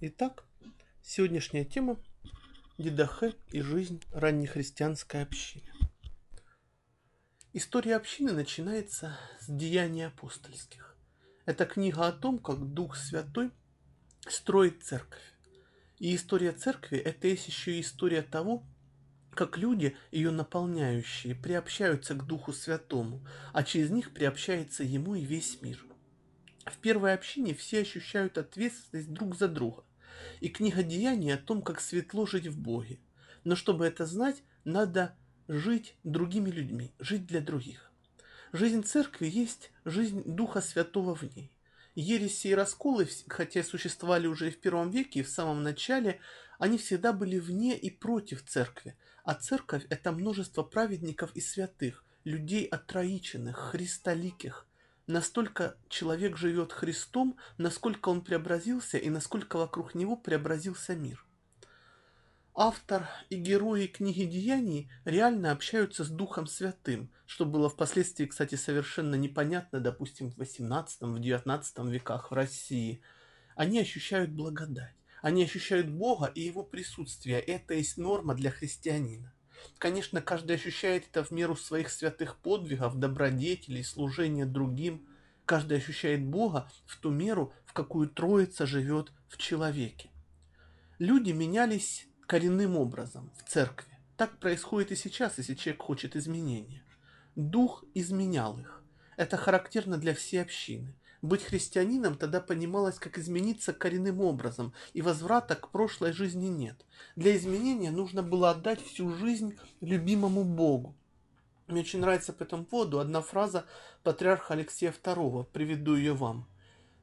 Итак, сегодняшняя тема – Дидахе и жизнь раннехристианской общины. История общины начинается с Деяний апостольских. Это книга о том, как Дух Святой строит церковь. И история церкви – это есть еще и история того, как люди, ее наполняющие, приобщаются к Духу Святому, а через них приобщается Ему и весь мир. В первой общине все ощущают ответственность друг за друга. И книга Деяний о том, как светло жить в Боге. Но чтобы это знать, надо жить другими людьми, жить для других. Жизнь церкви есть жизнь Духа Святого в ней. Ереси и расколы, хотя существовали уже и в первом веке, и в самом начале, они всегда были вне и против церкви. А церковь – это множество праведников и святых, людей отроиченных, христоликих. Настолько человек живет Христом, насколько он преобразился и насколько вокруг него преобразился мир. Автор и герои книги Деяний реально общаются с Духом Святым, что было впоследствии, кстати, совершенно непонятно, допустим, в 18 в 19 веках в России. Они ощущают благодать, они ощущают Бога и Его присутствие. Это есть норма для христианина. Конечно, каждый ощущает это в меру своих святых подвигов, добродетелей, служения другим. Каждый ощущает Бога в ту меру, в какую Троица живет в человеке. Люди менялись коренным образом в церкви. Так происходит и сейчас, если человек хочет изменения. Дух изменял их. Это характерно для всей общины. Быть христианином тогда понималось, как измениться коренным образом, и возврата к прошлой жизни нет. Для изменения нужно было отдать всю жизнь любимому Богу. Мне очень нравится по этому поводу одна фраза патриарха Алексея II, приведу ее вам.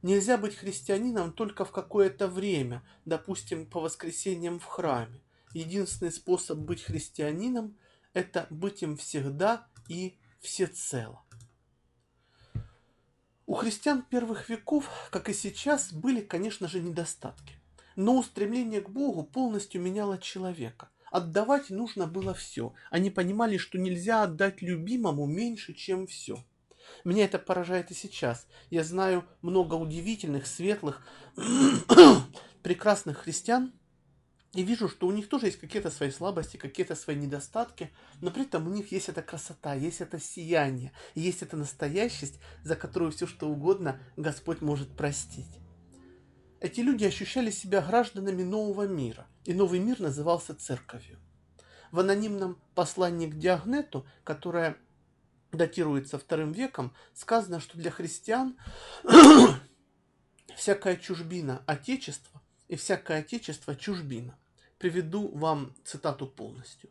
Нельзя быть христианином только в какое-то время, допустим, по воскресеньям в храме. Единственный способ быть христианином – это быть им всегда и всецело. У христиан первых веков, как и сейчас, были, конечно же, недостатки. Но устремление к Богу полностью меняло человека. Отдавать нужно было все. Они понимали, что нельзя отдать любимому меньше, чем все – меня это поражает и сейчас. Я знаю много удивительных, светлых, прекрасных христиан, и вижу, что у них тоже есть какие-то свои слабости, какие-то свои недостатки, но при этом у них есть эта красота, есть это сияние, есть эта настоящесть, за которую все что угодно Господь может простить. Эти люди ощущали себя гражданами нового мира, и новый мир назывался церковью. В анонимном послании к Диагнету, которое датируется вторым веком, сказано, что для христиан всякая чужбина – отечество, и всякое отечество – чужбина. Приведу вам цитату полностью.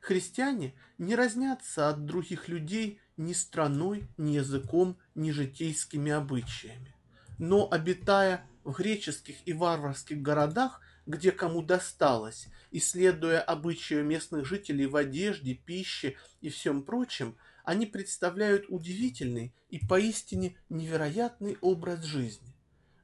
Христиане не разнятся от других людей ни страной, ни языком, ни житейскими обычаями. Но, обитая в греческих и варварских городах, где кому досталось, исследуя обычаи местных жителей в одежде, пище и всем прочем – они представляют удивительный и поистине невероятный образ жизни.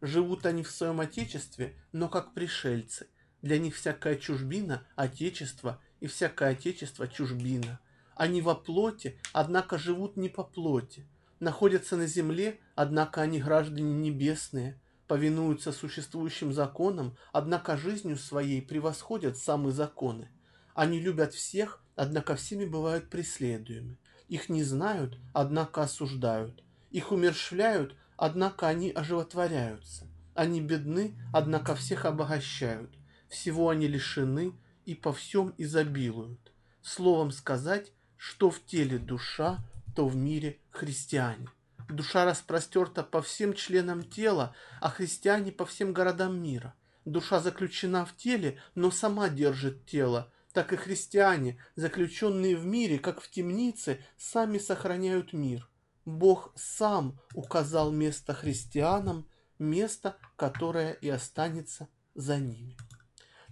Живут они в своем отечестве, но как пришельцы. Для них всякая чужбина – отечество, и всякое отечество – чужбина. Они во плоти, однако живут не по плоти. Находятся на земле, однако они граждане небесные. Повинуются существующим законам, однако жизнью своей превосходят самые законы. Они любят всех, однако всеми бывают преследуемы. Их не знают, однако осуждают. Их умершвляют, однако они оживотворяются. Они бедны, однако всех обогащают. Всего они лишены и по всем изобилуют. Словом сказать, что в теле душа, то в мире христиане. Душа распростерта по всем членам тела, а христиане по всем городам мира. Душа заключена в теле, но сама держит тело, так и христиане, заключенные в мире, как в темнице, сами сохраняют мир. Бог сам указал место христианам, место, которое и останется за ними.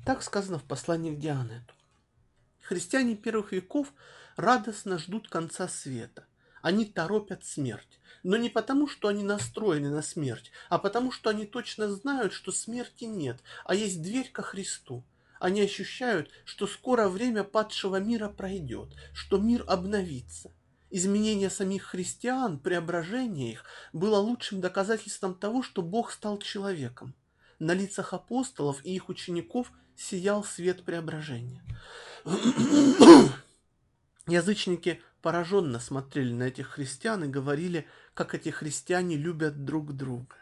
Так сказано в послании к Дианету. Христиане первых веков радостно ждут конца света. Они торопят смерть. Но не потому, что они настроены на смерть, а потому, что они точно знают, что смерти нет, а есть дверь ко Христу. Они ощущают, что скоро время падшего мира пройдет, что мир обновится. Изменение самих христиан, преображение их, было лучшим доказательством того, что Бог стал человеком. на лицах апостолов и их учеников сиял свет преображения. Язычники пораженно смотрели на этих христиан и говорили, как эти христиане любят друг друга.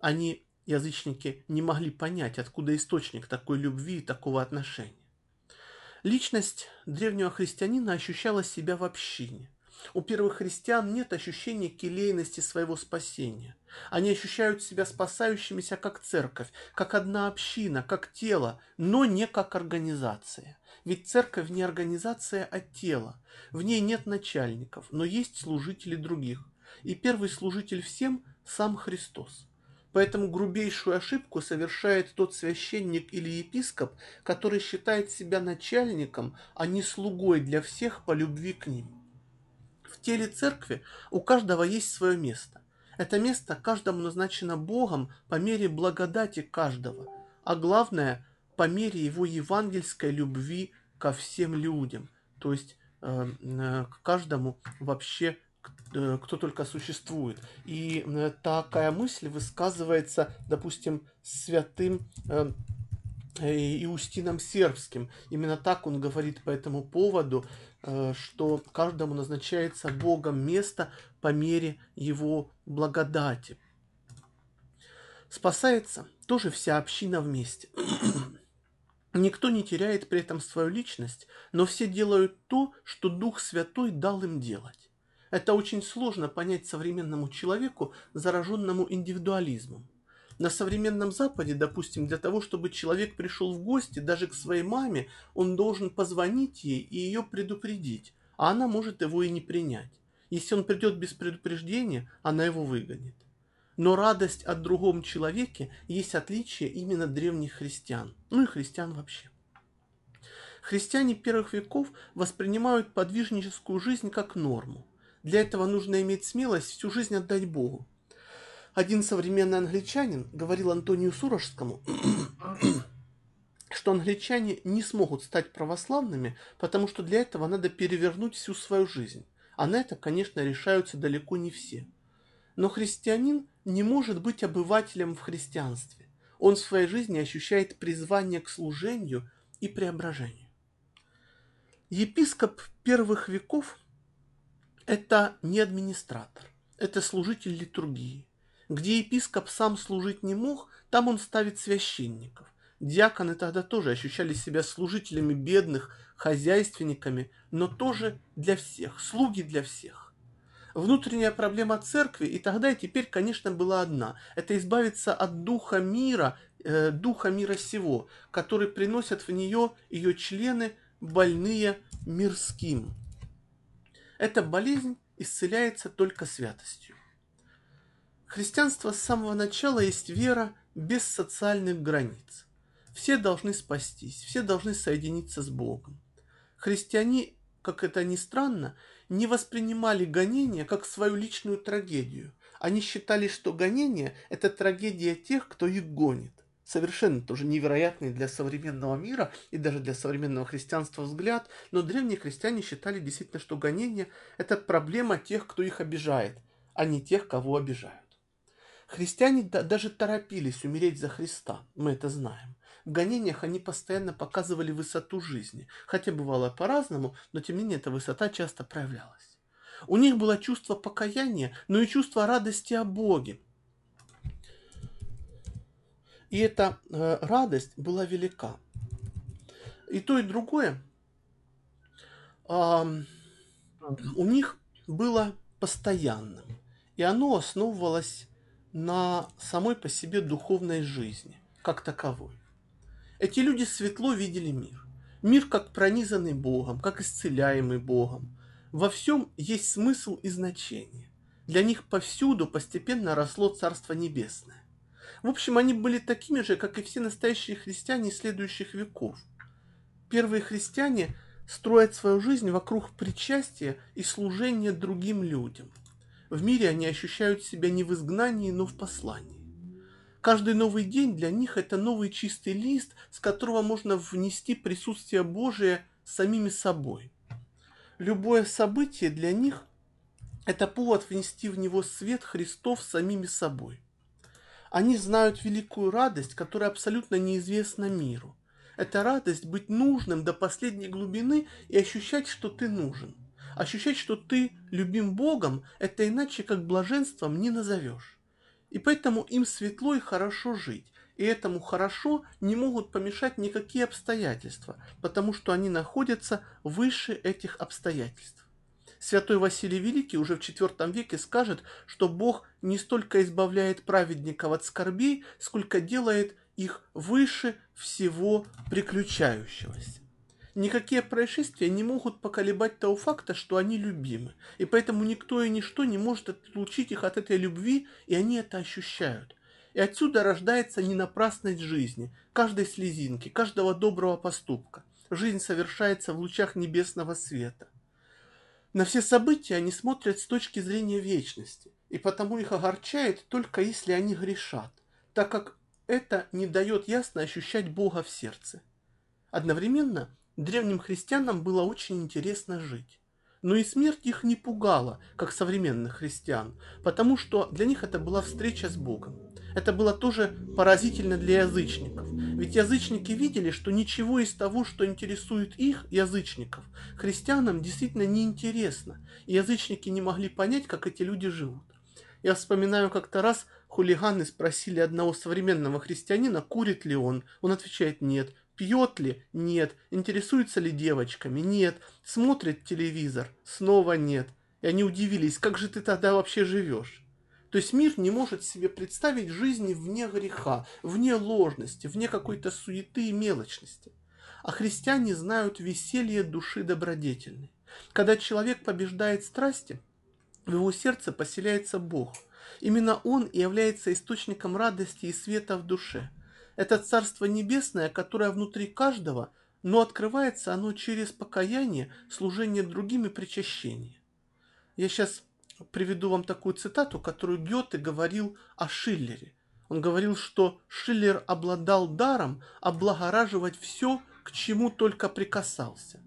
Они, язычники, не могли понять, откуда источник такой любви и такого отношения. Личность древнего христианина ощущала себя в общине. У первых христиан нет ощущения келейности своего спасения. Они ощущают себя спасающимися как церковь, как одна община, как тело, но не как организация. Ведь церковь не организация, а тело. В ней нет начальников, но есть служители других. И первый служитель всем – сам Христос. Поэтому грубейшую ошибку совершает тот священник или епископ, который считает себя начальником, а не слугой для всех по любви к ним. В теле церкви у каждого есть свое место. Это место каждому назначено Богом по мере благодати каждого, а главное – по мере его евангельской любви ко всем людям, то есть э, э, к каждому вообще Э, кто только существует. И э, такая мысль высказывается, допустим, святым э, Иустином Сербским. Именно так он говорит по этому поводу, что каждому назначается Богом место по мере его благодати. Спасается тоже вся община вместе. Никто не теряет при этом свою личность, но все делают то, что Дух Святой дал им делать. Это очень сложно понять современному человеку, зараженному индивидуализмом. На современном Западе, допустим, для того, чтобы человек пришел в гости даже к своей маме, он должен позвонить ей и ее предупредить, а она может его и не принять. Если он придет без предупреждения, она его выгонит. Но радость от другом человеке есть отличие именно древних христиан, ну и христиан вообще. Христиане первых веков воспринимают подвижническую жизнь как норму. Для этого нужно иметь смелость всю жизнь отдать Богу. Один современный англичанин говорил Антонию Сурожскому, что англичане не смогут стать православными, потому что для этого надо перевернуть всю свою жизнь. А на это, конечно, решаются далеко не все. Но христианин не может быть обывателем в христианстве. Он в своей жизни ощущает призвание к служению и преображению. Епископ первых веков это не администратор, это служитель литургии. Где епископ сам служить не мог, там он ставит священников. Диаконы тогда тоже ощущали себя служителями бедных, хозяйственниками, но тоже для всех, слуги для всех. Внутренняя проблема церкви и тогда и теперь, конечно, была одна. Это избавиться от духа мира, э, духа мира сего, который приносят в нее ее члены, больные мирским. Эта болезнь исцеляется только святостью. Христианство с самого начала есть вера без социальных границ. Все должны спастись, все должны соединиться с Богом. Христиане, как это ни странно, не воспринимали гонения как свою личную трагедию. Они считали, что гонение – это трагедия тех, кто их гонит совершенно тоже невероятный для современного мира и даже для современного христианства взгляд, но древние христиане считали действительно, что гонение – это проблема тех, кто их обижает, а не тех, кого обижают. Христиане даже торопились умереть за Христа, мы это знаем. В гонениях они постоянно показывали высоту жизни, хотя бывало по-разному, но тем не менее эта высота часто проявлялась. У них было чувство покаяния, но и чувство радости о Боге, и эта э, радость была велика. И то, и другое э, у них было постоянным. И оно основывалось на самой по себе духовной жизни, как таковой. Эти люди светло видели мир. Мир как пронизанный Богом, как исцеляемый Богом. Во всем есть смысл и значение. Для них повсюду постепенно росло Царство Небесное. В общем, они были такими же, как и все настоящие христиане следующих веков. Первые христиане строят свою жизнь вокруг причастия и служения другим людям. В мире они ощущают себя не в изгнании, но в послании. Каждый новый день для них это новый чистый лист, с которого можно внести присутствие Божие самими собой. Любое событие для них – это повод внести в него свет Христов самими собой – Они знают великую радость, которая абсолютно неизвестна миру. Это радость быть нужным до последней глубины и ощущать, что ты нужен. Ощущать, что ты любим Богом, это иначе как блаженством не назовешь. И поэтому им светло и хорошо жить. И этому хорошо не могут помешать никакие обстоятельства, потому что они находятся выше этих обстоятельств. Святой Василий Великий уже в IV веке скажет, что Бог не столько избавляет праведников от скорбей, сколько делает их выше всего приключающегося. Никакие происшествия не могут поколебать того факта, что они любимы, и поэтому никто и ничто не может отлучить их от этой любви, и они это ощущают. И отсюда рождается ненапрасность жизни, каждой слезинки, каждого доброго поступка. Жизнь совершается в лучах небесного света. На все события они смотрят с точки зрения вечности, и потому их огорчает только если они грешат, так как это не дает ясно ощущать Бога в сердце. Одновременно древним христианам было очень интересно жить. Но и смерть их не пугала, как современных христиан, потому что для них это была встреча с Богом. Это было тоже поразительно для язычников. Ведь язычники видели, что ничего из того, что интересует их, язычников, христианам действительно не интересно. И язычники не могли понять, как эти люди живут. Я вспоминаю как-то раз хулиганы спросили одного современного христианина, курит ли он. Он отвечает нет. Пьет ли? Нет. Интересуется ли девочками? Нет. Смотрит телевизор? Снова нет. И они удивились, как же ты тогда вообще живешь? То есть мир не может себе представить жизни вне греха, вне ложности, вне какой-то суеты и мелочности. А христиане знают веселье души добродетельной. Когда человек побеждает страсти, в его сердце поселяется Бог. Именно Он и является источником радости и света в душе. Это Царство Небесное, которое внутри каждого, но открывается оно через покаяние, служение другим и причащение. Я сейчас приведу вам такую цитату, которую Гёте говорил о Шиллере. Он говорил, что Шиллер обладал даром облагораживать все, к чему только прикасался.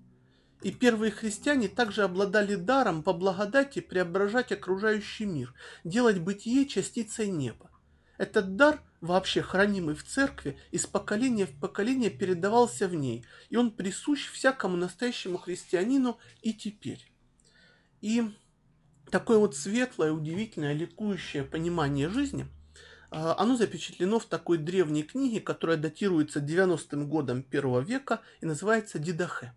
И первые христиане также обладали даром по благодати преображать окружающий мир, делать бытие частицей неба. Этот дар, вообще хранимый в церкви, из поколения в поколение передавался в ней, и он присущ всякому настоящему христианину и теперь. И такое вот светлое, удивительное, ликующее понимание жизни, а, оно запечатлено в такой древней книге, которая датируется 90-м годом первого века и называется «Дидахе».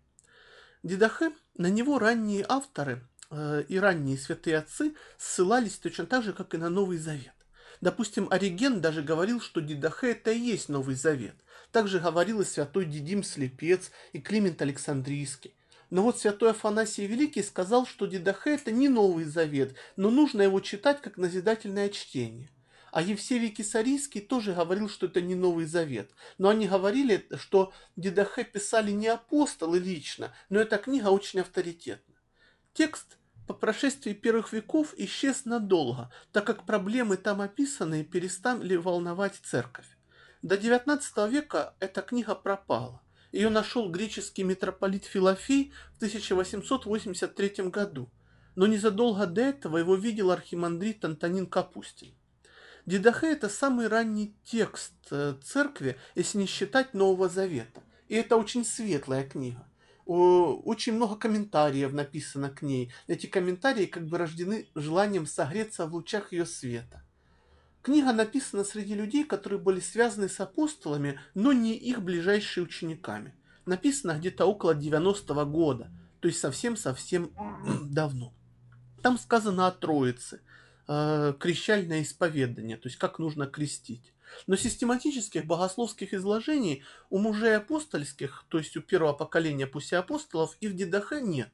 Дидахе, на него ранние авторы э, и ранние святые отцы ссылались точно так же, как и на Новый Завет. Допустим, Ориген даже говорил, что Дидахе это и есть Новый Завет. Также говорил и святой Дидим Слепец, и Климент Александрийский. Но вот святой Афанасий Великий сказал, что Дидахе это не Новый Завет, но нужно его читать как назидательное чтение. А Евсевий Кисарийский тоже говорил, что это не Новый Завет. Но они говорили, что Дидахе писали не апостолы лично, но эта книга очень авторитетна. Текст по прошествии первых веков исчез надолго, так как проблемы там описанные перестали волновать церковь. До XIX века эта книга пропала. Ее нашел греческий митрополит Филофей в 1883 году, но незадолго до этого его видел архимандрит Антонин Капустин. Дидахе – это самый ранний текст э, церкви, если не считать Нового Завета. И это очень светлая книга. Очень много комментариев написано к ней. Эти комментарии как бы рождены желанием согреться в лучах ее света. Книга написана среди людей, которые были связаны с апостолами, но не их ближайшими учениками. Написана где-то около 90-го года, то есть совсем-совсем давно. Там сказано о Троице, э, крещальное исповедание, то есть как нужно крестить. Но систематических богословских изложений у мужей апостольских, то есть у первого поколения пусть апостолов, и в Дедахе нет.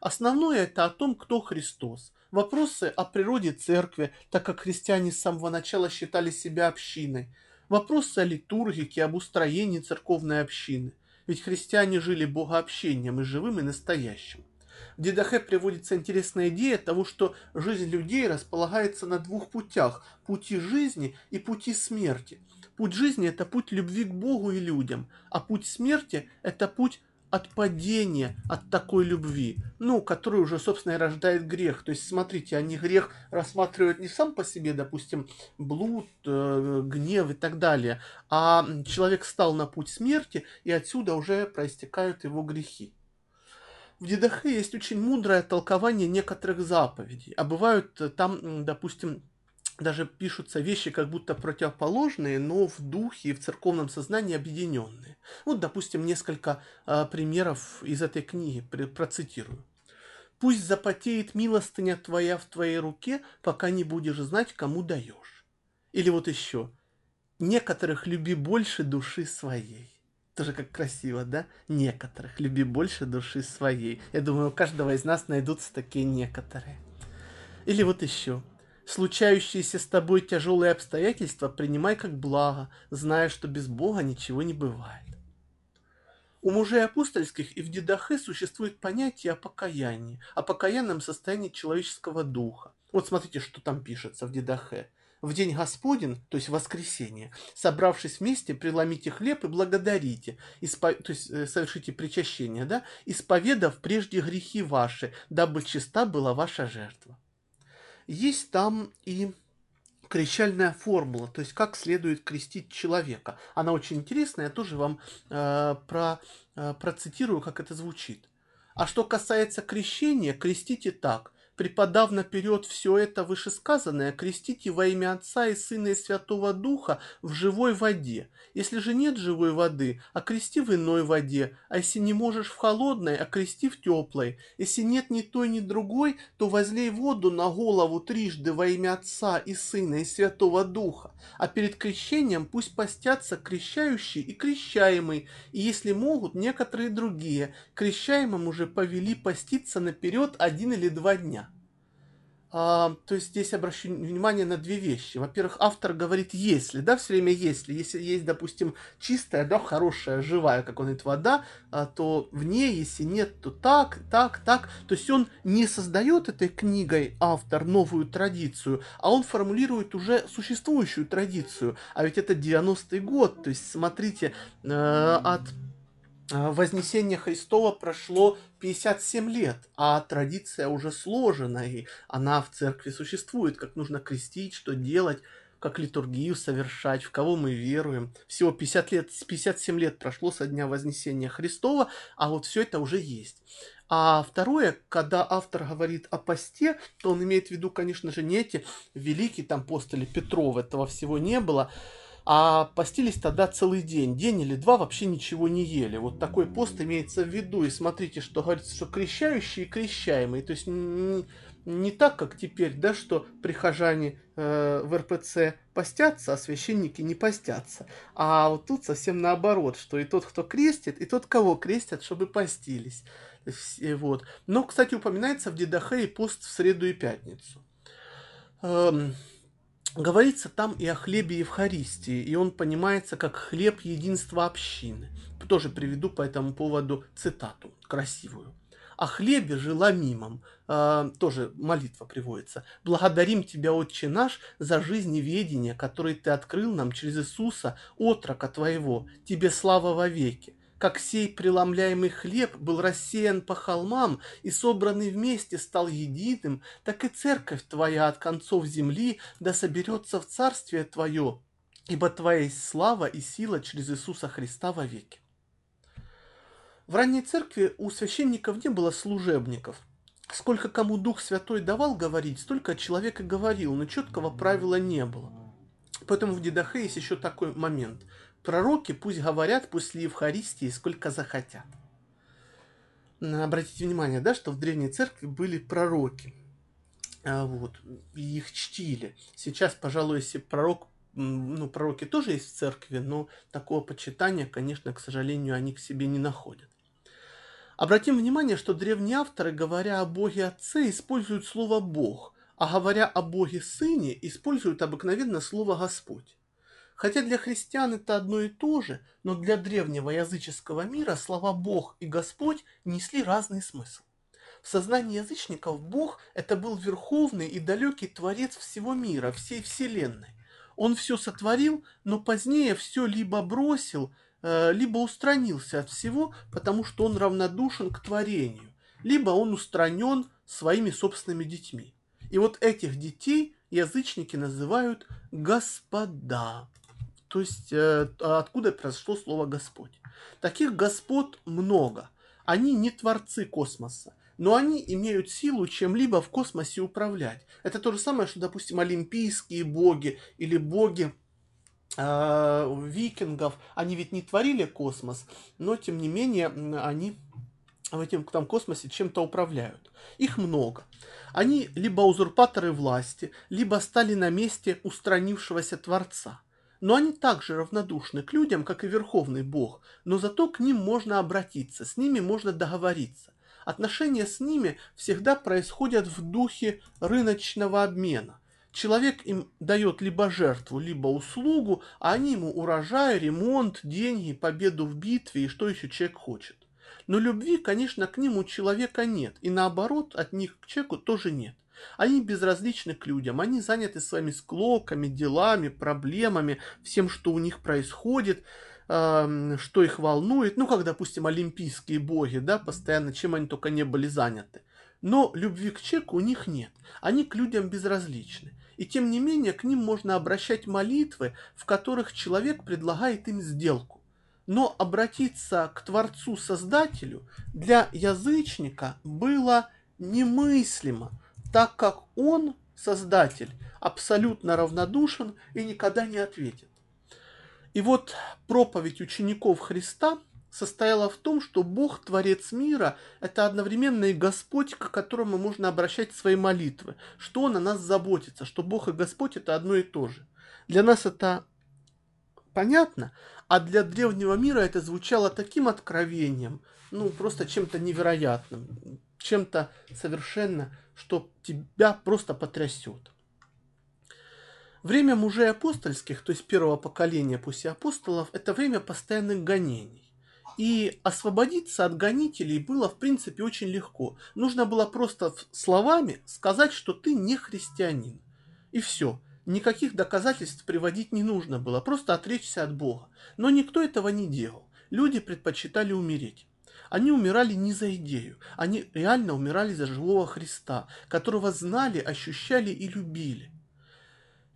Основное это о том, кто Христос, Вопросы о природе церкви, так как христиане с самого начала считали себя общиной. Вопросы о литургике, об устроении церковной общины. Ведь христиане жили богообщением и живым, и настоящим. В Дедахе приводится интересная идея того, что жизнь людей располагается на двух путях – пути жизни и пути смерти. Путь жизни – это путь любви к Богу и людям, а путь смерти – это путь отпадение от такой любви, ну, которая уже, собственно, и рождает грех. То есть, смотрите, они грех рассматривают не сам по себе, допустим, блуд, э, гнев и так далее, а человек стал на путь смерти, и отсюда уже проистекают его грехи. В Дедахе есть очень мудрое толкование некоторых заповедей, а бывают э, там, допустим, даже пишутся вещи как будто противоположные, но в духе и в церковном сознании объединенные. Вот, допустим, несколько э, примеров из этой книги процитирую. «Пусть запотеет милостыня твоя в твоей руке, пока не будешь знать, кому даешь». Или вот еще. «Некоторых люби больше души своей». Тоже как красиво, да? Некоторых люби больше души своей. Я думаю, у каждого из нас найдутся такие некоторые. Или вот еще. Случающиеся с тобой тяжелые обстоятельства принимай как благо, зная, что без Бога ничего не бывает. У мужей апостольских и в Дедахе существует понятие о покаянии, о покаянном состоянии человеческого духа. Вот смотрите, что там пишется в Дедахе. В день Господень, то есть воскресенье, собравшись вместе, преломите хлеб и благодарите, испо... то есть э, совершите причащение, да, исповедав прежде грехи ваши, дабы чиста была ваша жертва. Есть там и крещальная формула, то есть как следует крестить человека. Она очень интересная, я тоже вам э, про, э, процитирую, как это звучит. А что касается крещения, крестите так преподав наперед все это вышесказанное, крестите во имя Отца и Сына и Святого Духа в живой воде. Если же нет живой воды, окрести в иной воде, а если не можешь в холодной, окрести в теплой. Если нет ни той, ни другой, то возлей воду на голову трижды во имя Отца и Сына и Святого Духа, а перед крещением пусть постятся крещающий и крещаемый, и если могут, некоторые другие. Крещаемым уже повели поститься наперед один или два дня. А, то есть здесь обращу внимание на две вещи. Во-первых, автор говорит «если», да, все время «если». Если есть, допустим, чистая, да, хорошая, живая, как он говорит, вода, а, то в ней, если нет, то так, так, так. То есть он не создает этой книгой автор новую традицию, а он формулирует уже существующую традицию. А ведь это 90-й год, то есть смотрите, э, от а, Вознесение Христова прошло 57 лет, а традиция уже сложена, и она в церкви существует, как нужно крестить, что делать, как литургию совершать, в кого мы веруем. Всего 50 лет, 57 лет прошло со дня Вознесения Христова, а вот все это уже есть. А второе, когда автор говорит о посте, то он имеет в виду, конечно же, не эти великие там постели Петров, этого всего не было, а постились тогда целый день, день или два вообще ничего не ели. Вот такой пост имеется в виду. И смотрите, что говорится, что крещающие и крещаемые. То есть не, не так, как теперь, да, что прихожане э, в РПЦ постятся, а священники не постятся. А вот тут совсем наоборот, что и тот, кто крестит, и тот, кого крестят, чтобы постились. Вот. Но, кстати, упоминается в Дедахе и пост в среду и пятницу. Эм, Говорится там и о хлебе Евхаристии, и он понимается как хлеб единства общины. Тоже приведу по этому поводу цитату красивую. О хлебе же ламимом, э, тоже молитва приводится. Благодарим Тебя, Отче наш, за жизнь и ведение, которые Ты открыл нам через Иисуса, отрока Твоего. Тебе слава во веки как сей преломляемый хлеб был рассеян по холмам и собранный вместе стал единым, так и церковь твоя от концов земли да соберется в царствие твое, ибо твоя есть слава и сила через Иисуса Христа вовеки. В ранней церкви у священников не было служебников. Сколько кому Дух Святой давал говорить, столько человек и говорил, но четкого правила не было. Поэтому в Дедахе есть еще такой момент – Пророки пусть говорят после Евхаристии сколько захотят. Обратите внимание, да, что в Древней Церкви были пророки. А, вот, их чтили. Сейчас, пожалуй, если пророк, ну, пророки тоже есть в церкви, но такого почитания, конечно, к сожалению, они к себе не находят. Обратим внимание, что древние авторы, говоря о Боге Отце, используют слово «Бог», а говоря о Боге Сыне, используют обыкновенно слово «Господь». Хотя для христиан это одно и то же, но для древнего языческого мира слова «Бог» и «Господь» несли разный смысл. В сознании язычников Бог – это был верховный и далекий Творец всего мира, всей Вселенной. Он все сотворил, но позднее все либо бросил, э, либо устранился от всего, потому что он равнодушен к творению, либо он устранен своими собственными детьми. И вот этих детей язычники называют господа. То есть э, откуда произошло слово Господь. Таких господ много. Они не творцы космоса но они имеют силу чем-либо в космосе управлять. Это то же самое, что, допустим, олимпийские боги или боги э, викингов, они ведь не творили космос, но тем не менее они в этом там космосе чем-то управляют. Их много. Они либо узурпаторы власти, либо стали на месте устранившегося Творца. Но они также равнодушны к людям, как и Верховный Бог, но зато к ним можно обратиться, с ними можно договориться. Отношения с ними всегда происходят в духе рыночного обмена. Человек им дает либо жертву, либо услугу, а они ему урожай, ремонт, деньги, победу в битве и что еще человек хочет. Но любви, конечно, к ним у человека нет, и наоборот, от них к человеку тоже нет. Они безразличны к людям, они заняты своими склоками, делами, проблемами, всем, что у них происходит – что их волнует, ну, как, допустим, олимпийские боги, да, постоянно, чем они только не были заняты. Но любви к человеку у них нет, они к людям безразличны. И тем не менее, к ним можно обращать молитвы, в которых человек предлагает им сделку. Но обратиться к Творцу-Создателю для язычника было немыслимо, так как он, Создатель, абсолютно равнодушен и никогда не ответит. И вот проповедь учеников Христа состояла в том, что Бог, Творец мира, это одновременно и Господь, к которому можно обращать свои молитвы, что Он о нас заботится, что Бог и Господь это одно и то же. Для нас это понятно, а для древнего мира это звучало таким откровением, ну, просто чем-то невероятным, чем-то совершенно, что тебя просто потрясет. Время мужей апостольских, то есть первого поколения после апостолов, это время постоянных гонений. И освободиться от гонителей было, в принципе, очень легко. Нужно было просто словами сказать, что ты не христианин. И все. Никаких доказательств приводить не нужно было, просто отречься от Бога. Но никто этого не делал. Люди предпочитали умереть. Они умирали не за идею, они реально умирали за живого Христа, которого знали, ощущали и любили.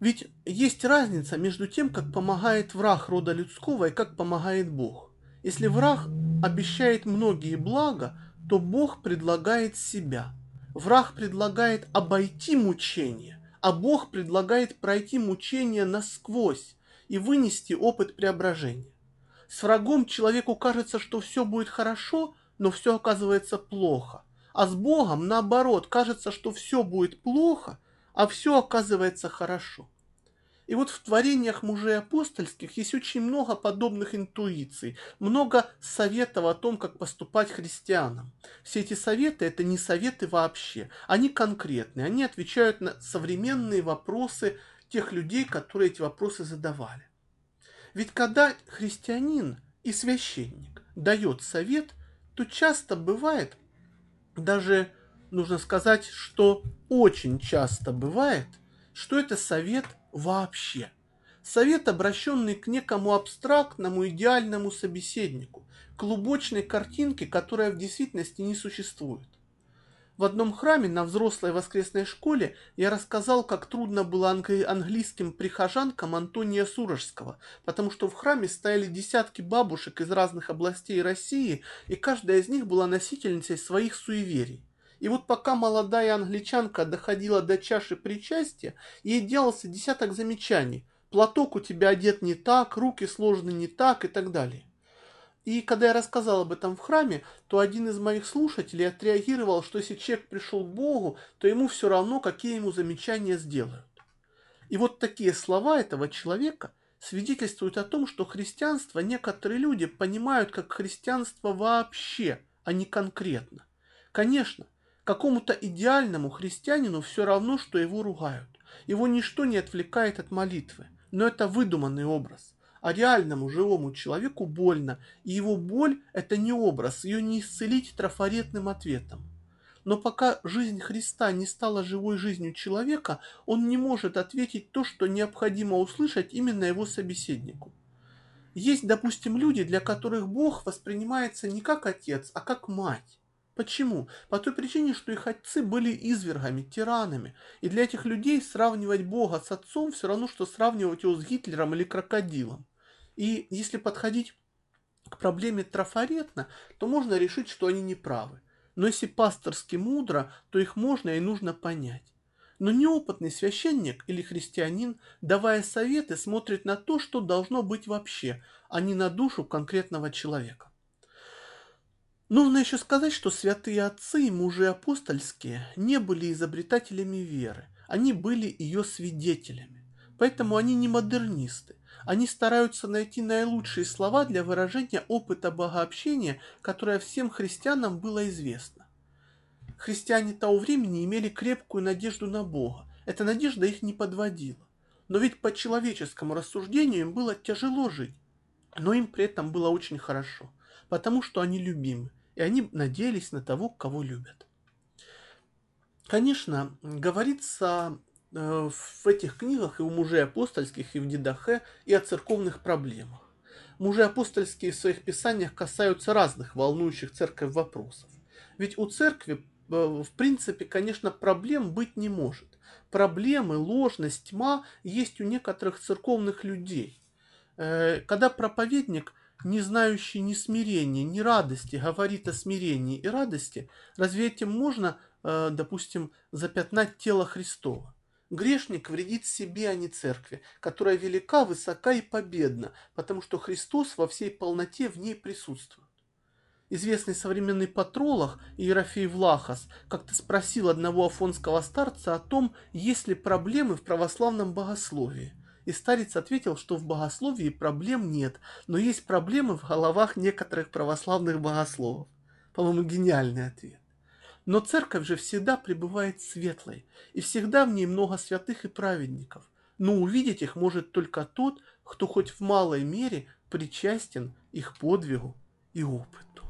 Ведь есть разница между тем, как помогает враг рода людского и как помогает Бог. Если враг обещает многие блага, то Бог предлагает себя. Враг предлагает обойти мучение, а Бог предлагает пройти мучение насквозь и вынести опыт преображения. С врагом человеку кажется, что все будет хорошо, но все оказывается плохо. А с Богом, наоборот, кажется, что все будет плохо, а все оказывается хорошо. И вот в творениях мужей апостольских есть очень много подобных интуиций, много советов о том, как поступать христианам. Все эти советы – это не советы вообще, они конкретные, они отвечают на современные вопросы тех людей, которые эти вопросы задавали. Ведь когда христианин и священник дает совет, то часто бывает, даже нужно сказать, что очень часто бывает, что это совет – вообще. Совет, обращенный к некому абстрактному идеальному собеседнику, к лубочной картинке, которая в действительности не существует. В одном храме на взрослой воскресной школе я рассказал, как трудно было английским прихожанкам Антония Сурожского, потому что в храме стояли десятки бабушек из разных областей России, и каждая из них была носительницей своих суеверий. И вот пока молодая англичанка доходила до чаши причастия, ей делался десяток замечаний. Платок у тебя одет не так, руки сложены не так и так далее. И когда я рассказал об этом в храме, то один из моих слушателей отреагировал, что если человек пришел к Богу, то ему все равно, какие ему замечания сделают. И вот такие слова этого человека свидетельствуют о том, что христианство некоторые люди понимают как христианство вообще, а не конкретно. Конечно, Какому-то идеальному христианину все равно, что его ругают. Его ничто не отвлекает от молитвы. Но это выдуманный образ. А реальному живому человеку больно, и его боль – это не образ, ее не исцелить трафаретным ответом. Но пока жизнь Христа не стала живой жизнью человека, он не может ответить то, что необходимо услышать именно его собеседнику. Есть, допустим, люди, для которых Бог воспринимается не как отец, а как мать. Почему? По той причине, что их отцы были извергами, тиранами. И для этих людей сравнивать Бога с отцом все равно, что сравнивать его с Гитлером или крокодилом. И если подходить к проблеме трафаретно, то можно решить, что они не правы. Но если пасторски мудро, то их можно и нужно понять. Но неопытный священник или христианин, давая советы, смотрит на то, что должно быть вообще, а не на душу конкретного человека. Нужно еще сказать, что святые отцы и мужи апостольские не были изобретателями веры, они были ее свидетелями. Поэтому они не модернисты. Они стараются найти наилучшие слова для выражения опыта богообщения, которое всем христианам было известно. Христиане того времени имели крепкую надежду на Бога. Эта надежда их не подводила. Но ведь по человеческому рассуждению им было тяжело жить. Но им при этом было очень хорошо, потому что они любимы, и они надеялись на того, кого любят. Конечно, говорится в этих книгах и у мужей апостольских, и в Дидахе, и о церковных проблемах. Мужи апостольские в своих писаниях касаются разных волнующих церковь вопросов. Ведь у церкви, э, в принципе, конечно, проблем быть не может. Проблемы, ложность, тьма есть у некоторых церковных людей. Э, когда проповедник – не знающий ни смирения, ни радости, говорит о смирении и радости, разве этим можно, э, допустим, запятнать тело Христова? Грешник вредит себе, а не церкви, которая велика, высока и победна, потому что Христос во всей полноте в ней присутствует. Известный современный патролог Ерофей Влахас как-то спросил одного афонского старца о том, есть ли проблемы в православном богословии – и старец ответил, что в богословии проблем нет, но есть проблемы в головах некоторых православных богословов. По-моему, гениальный ответ. Но церковь же всегда пребывает светлой, и всегда в ней много святых и праведников. Но увидеть их может только тот, кто хоть в малой мере причастен их подвигу и опыту.